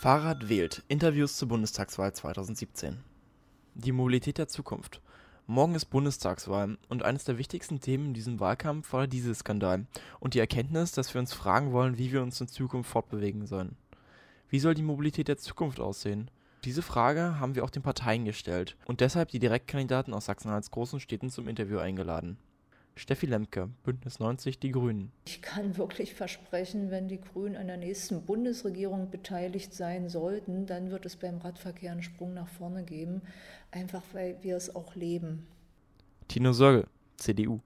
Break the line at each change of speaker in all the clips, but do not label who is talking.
Fahrrad wählt. Interviews zur Bundestagswahl 2017. Die Mobilität der Zukunft. Morgen ist Bundestagswahl und eines der wichtigsten Themen in diesem Wahlkampf war der Dieselskandal und die Erkenntnis, dass wir uns fragen wollen, wie wir uns in Zukunft fortbewegen sollen. Wie soll die Mobilität der Zukunft aussehen? Diese Frage haben wir auch den Parteien gestellt und deshalb die Direktkandidaten aus Sachsen-Anhalts großen Städten zum Interview eingeladen. Steffi Lemke, Bündnis 90 Die Grünen.
Ich kann wirklich versprechen, wenn die Grünen an der nächsten Bundesregierung beteiligt sein sollten, dann wird es beim Radverkehr einen Sprung nach vorne geben, einfach weil wir es auch leben.
Tino Sörgel, CDU.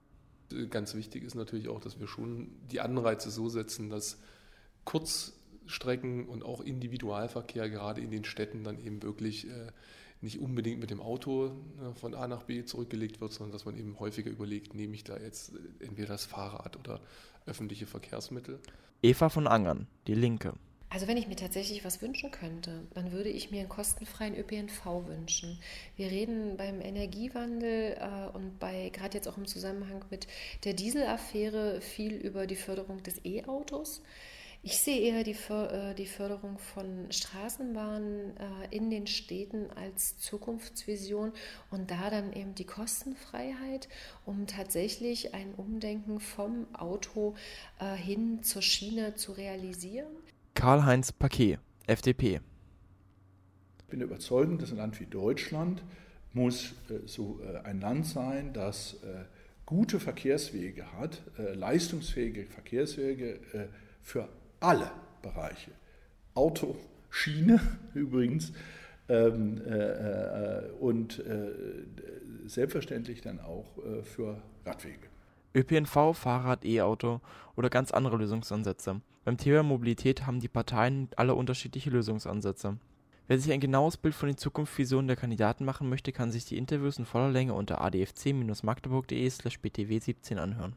Ganz wichtig ist natürlich auch, dass wir schon die Anreize so setzen, dass Kurzstrecken und auch Individualverkehr gerade in den Städten dann eben wirklich äh, nicht unbedingt mit dem Auto ne, von A nach B zurückgelegt wird, sondern dass man eben häufiger überlegt, nehme ich da jetzt äh, entweder das Fahrrad oder öffentliche Verkehrsmittel.
Eva von Angern, die Linke.
Also wenn ich mir tatsächlich was wünschen könnte, dann würde ich mir einen kostenfreien ÖPNV wünschen. Wir reden beim Energiewandel äh, und bei gerade jetzt auch im Zusammenhang mit der Dieselaffäre viel über die Förderung des E-Autos. Ich sehe eher die, äh, die Förderung von Straßenbahnen äh, in den Städten als Zukunftsvision und da dann eben die Kostenfreiheit, um tatsächlich ein Umdenken vom Auto äh, hin zur Schiene zu realisieren.
Karl-Heinz Paquet, FDP.
Ich bin überzeugt, dass ein Land wie Deutschland muss so ein Land sein, das gute Verkehrswege hat, leistungsfähige Verkehrswege für alle Bereiche. Auto, Schiene übrigens ähm, äh, äh, und äh, selbstverständlich dann auch äh, für Radwege.
ÖPNV, Fahrrad, E-Auto oder ganz andere Lösungsansätze. Beim Thema Mobilität haben die Parteien alle unterschiedliche Lösungsansätze. Wer sich ein genaues Bild von den Zukunftsvisionen der Kandidaten machen möchte, kann sich die Interviews in voller Länge unter adfc-magdeburg.de/btw17 anhören.